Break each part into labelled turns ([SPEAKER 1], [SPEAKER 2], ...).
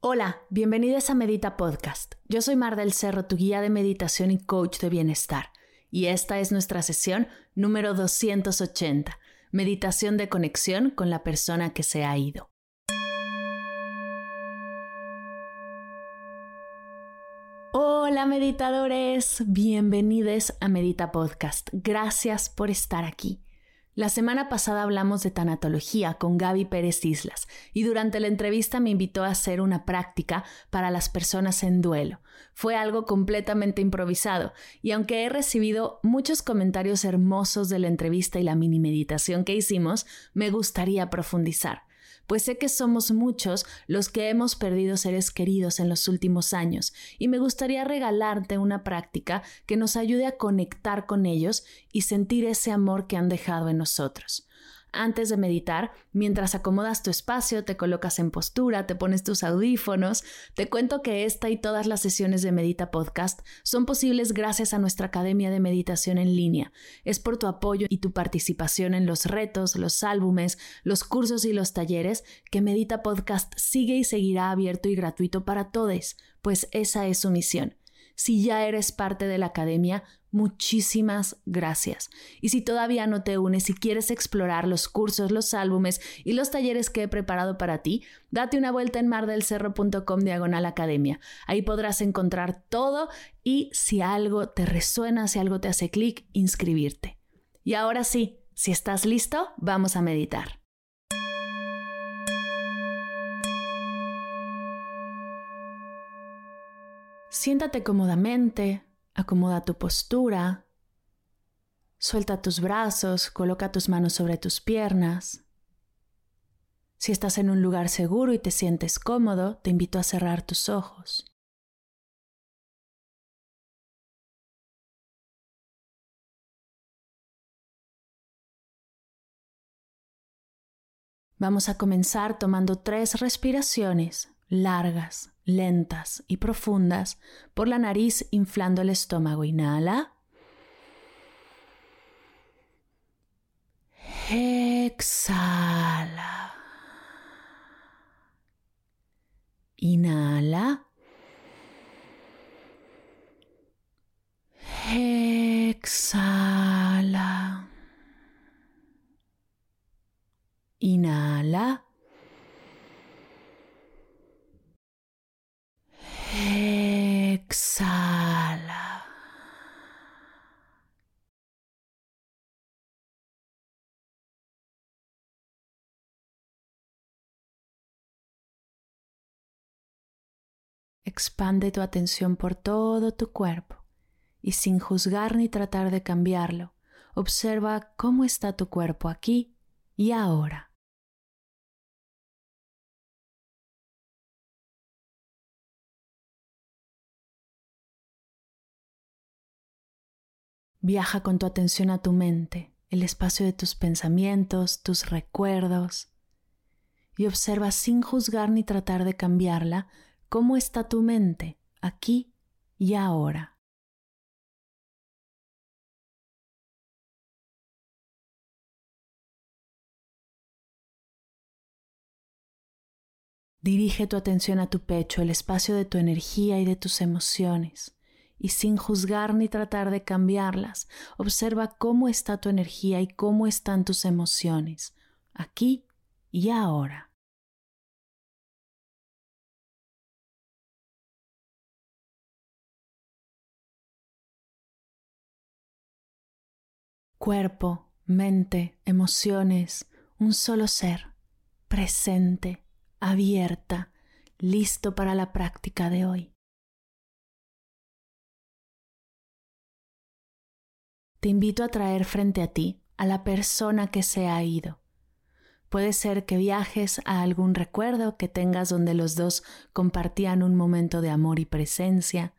[SPEAKER 1] Hola, bienvenidos a Medita Podcast. Yo soy Mar del Cerro, tu guía de meditación y coach de bienestar. Y esta es nuestra sesión número 280, meditación de conexión con la persona que se ha ido. Hola meditadores, bienvenidos a Medita Podcast. Gracias por estar aquí. La semana pasada hablamos de tanatología con Gaby Pérez Islas y durante la entrevista me invitó a hacer una práctica para las personas en duelo. Fue algo completamente improvisado y aunque he recibido muchos comentarios hermosos de la entrevista y la mini meditación que hicimos, me gustaría profundizar pues sé que somos muchos los que hemos perdido seres queridos en los últimos años y me gustaría regalarte una práctica que nos ayude a conectar con ellos y sentir ese amor que han dejado en nosotros antes de meditar, mientras acomodas tu espacio, te colocas en postura, te pones tus audífonos. Te cuento que esta y todas las sesiones de Medita Podcast son posibles gracias a nuestra Academia de Meditación en línea. Es por tu apoyo y tu participación en los retos, los álbumes, los cursos y los talleres que Medita Podcast sigue y seguirá abierto y gratuito para todos, pues esa es su misión. Si ya eres parte de la academia, muchísimas gracias. Y si todavía no te unes y quieres explorar los cursos, los álbumes y los talleres que he preparado para ti, date una vuelta en mardelcerro.com diagonal academia. Ahí podrás encontrar todo y si algo te resuena, si algo te hace clic, inscribirte. Y ahora sí, si estás listo, vamos a meditar. Siéntate cómodamente, acomoda tu postura, suelta tus brazos, coloca tus manos sobre tus piernas. Si estás en un lugar seguro y te sientes cómodo, te invito a cerrar tus ojos. Vamos a comenzar tomando tres respiraciones largas, lentas y profundas por la nariz inflando el estómago. Inhala. Exhala. Inhala. Exhala. Inhala. Exhala. Expande tu atención por todo tu cuerpo y sin juzgar ni tratar de cambiarlo, observa cómo está tu cuerpo aquí y ahora. Viaja con tu atención a tu mente, el espacio de tus pensamientos, tus recuerdos, y observa sin juzgar ni tratar de cambiarla cómo está tu mente aquí y ahora. Dirige tu atención a tu pecho, el espacio de tu energía y de tus emociones. Y sin juzgar ni tratar de cambiarlas, observa cómo está tu energía y cómo están tus emociones, aquí y ahora. Cuerpo, mente, emociones, un solo ser, presente abierta, listo para la práctica de hoy. Te invito a traer frente a ti a la persona que se ha ido. Puede ser que viajes a algún recuerdo que tengas donde los dos compartían un momento de amor y presencia.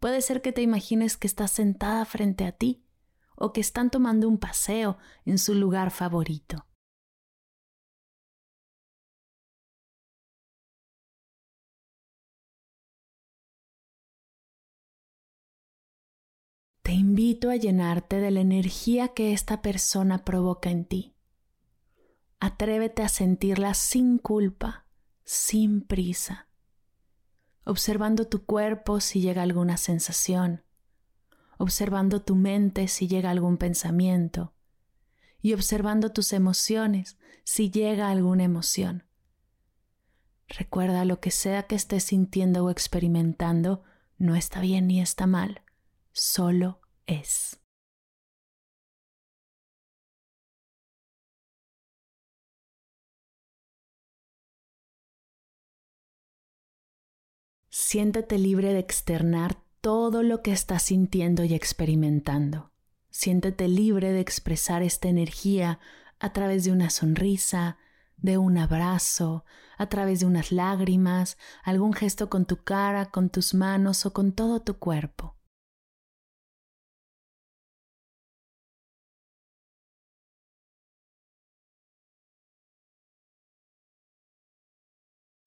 [SPEAKER 1] Puede ser que te imagines que estás sentada frente a ti o que están tomando un paseo en su lugar favorito. Invito a llenarte de la energía que esta persona provoca en ti. Atrévete a sentirla sin culpa, sin prisa, observando tu cuerpo si llega alguna sensación, observando tu mente si llega algún pensamiento y observando tus emociones si llega alguna emoción. Recuerda lo que sea que estés sintiendo o experimentando, no está bien ni está mal solo es. Siéntete libre de externar todo lo que estás sintiendo y experimentando. Siéntete libre de expresar esta energía a través de una sonrisa, de un abrazo, a través de unas lágrimas, algún gesto con tu cara, con tus manos o con todo tu cuerpo.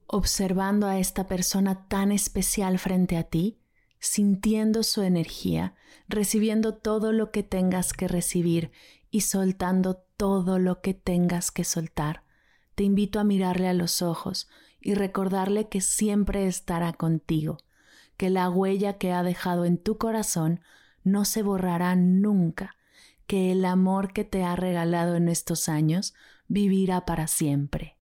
[SPEAKER 1] Observando a esta persona tan especial frente a ti, sintiendo su energía, recibiendo todo lo que tengas que recibir y soltando todo lo que tengas que soltar. Te invito a mirarle a los ojos y recordarle que siempre estará contigo, que la huella que ha dejado en tu corazón no se borrará nunca, que el amor que te ha regalado en estos años vivirá para siempre.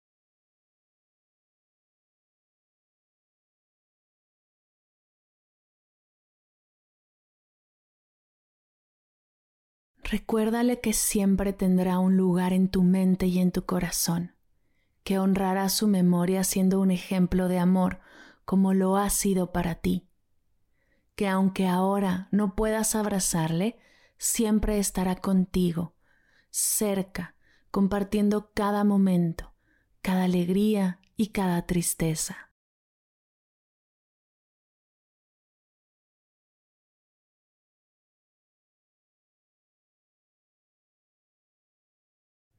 [SPEAKER 1] Recuérdale que siempre tendrá un lugar en tu mente y en tu corazón, que honrará su memoria siendo un ejemplo de amor como lo ha sido para ti, que aunque ahora no puedas abrazarle, siempre estará contigo, cerca, compartiendo cada momento, cada alegría y cada tristeza.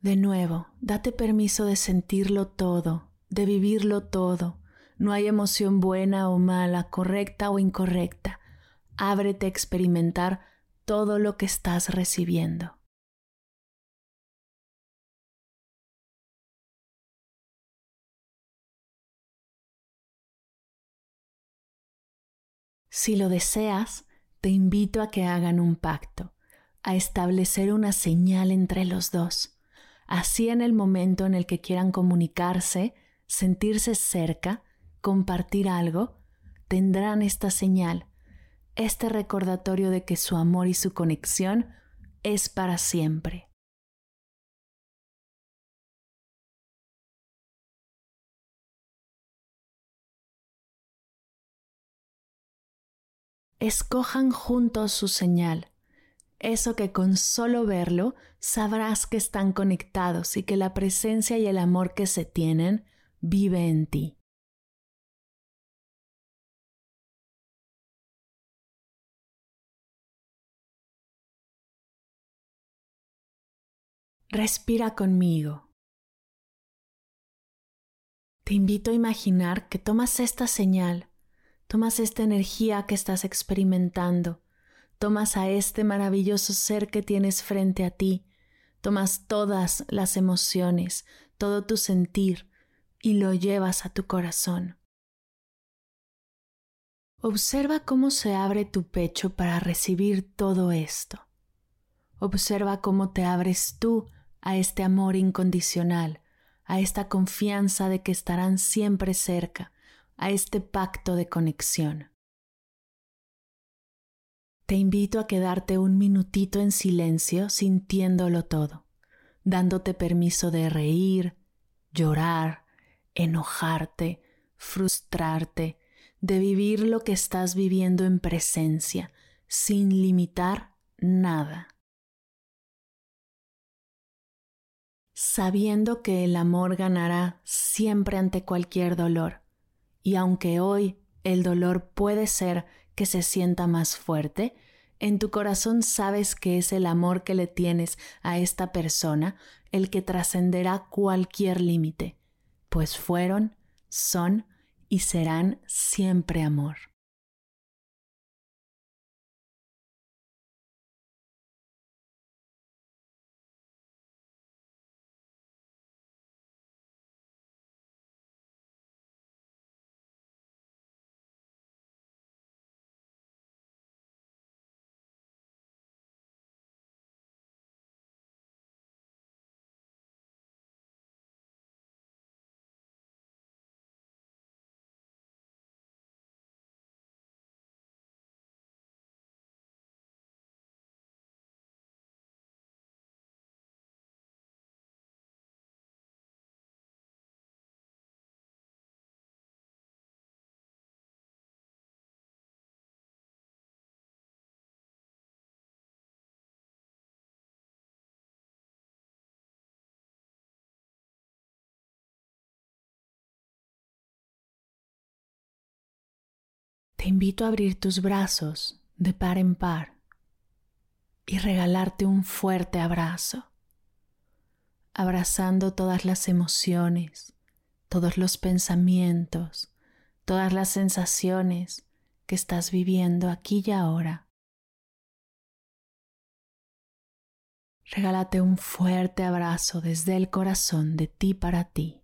[SPEAKER 1] De nuevo, date permiso de sentirlo todo, de vivirlo todo. No hay emoción buena o mala, correcta o incorrecta. Ábrete a experimentar todo lo que estás recibiendo. Si lo deseas, te invito a que hagan un pacto, a establecer una señal entre los dos Así en el momento en el que quieran comunicarse, sentirse cerca, compartir algo, tendrán esta señal, este recordatorio de que su amor y su conexión es para siempre. Escojan juntos su señal eso que con solo verlo sabrás que están conectados y que la presencia y el amor que se tienen vive en ti. Respira conmigo. Te invito a imaginar que tomas esta señal, tomas esta energía que estás experimentando, tomas a este maravilloso ser que tienes frente a ti, tomas todas las emociones, todo tu sentir y lo llevas a tu corazón. Observa cómo se abre tu pecho para recibir todo esto. Observa cómo te abres tú a este amor incondicional, a esta confianza de que estarán siempre cerca, a este pacto de conexión. Te invito a quedarte un minutito en silencio sintiéndolo todo, dándote permiso de reír, llorar, enojarte, frustrarte, de vivir lo que estás viviendo en presencia, sin limitar nada. Sabiendo que el amor ganará siempre ante cualquier dolor, y aunque hoy el dolor puede ser que se sienta más fuerte, en tu corazón sabes que es el amor que le tienes a esta persona el que trascenderá cualquier límite, pues fueron, son y serán siempre amor. Te invito a abrir tus brazos de par en par y regalarte un fuerte abrazo, abrazando todas las emociones, todos los pensamientos, todas las sensaciones que estás viviendo aquí y ahora. Regálate un fuerte abrazo desde el corazón de ti para ti.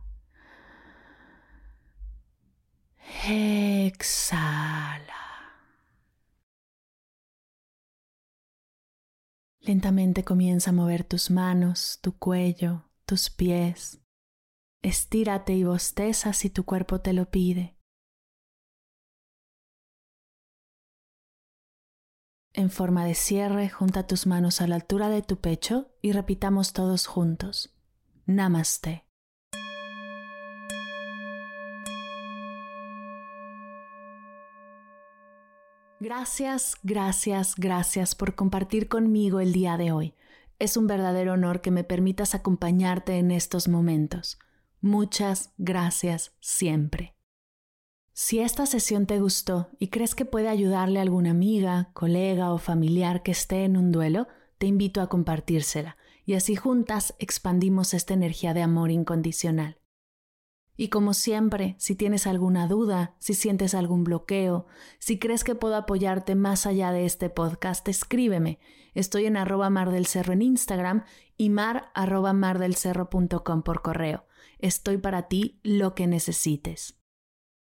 [SPEAKER 1] Exhala. Lentamente comienza a mover tus manos, tu cuello, tus pies. Estírate y bosteza si tu cuerpo te lo pide. En forma de cierre, junta tus manos a la altura de tu pecho y repitamos todos juntos. Namaste. Gracias, gracias, gracias por compartir conmigo el día de hoy. Es un verdadero honor que me permitas acompañarte en estos momentos. Muchas gracias siempre. Si esta sesión te gustó y crees que puede ayudarle a alguna amiga, colega o familiar que esté en un duelo, te invito a compartírsela y así juntas expandimos esta energía de amor incondicional. Y como siempre, si tienes alguna duda, si sientes algún bloqueo, si crees que puedo apoyarte más allá de este podcast, escríbeme. Estoy en arroba mar del cerro en Instagram y mar arroba mardelcerro.com por correo. Estoy para ti lo que necesites.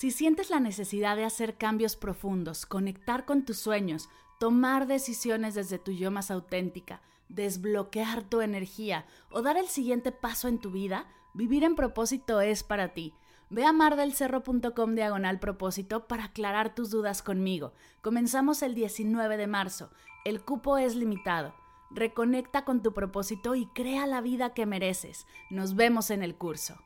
[SPEAKER 1] Si sientes la necesidad de hacer cambios profundos, conectar con tus sueños, tomar decisiones desde tu yo más auténtica, desbloquear tu energía o dar el siguiente paso en tu vida, vivir en propósito es para ti. Ve a mardelcerro.com diagonal propósito para aclarar tus dudas conmigo. Comenzamos el 19 de marzo. El cupo es limitado. Reconecta con tu propósito y crea la vida que mereces. Nos vemos en el curso.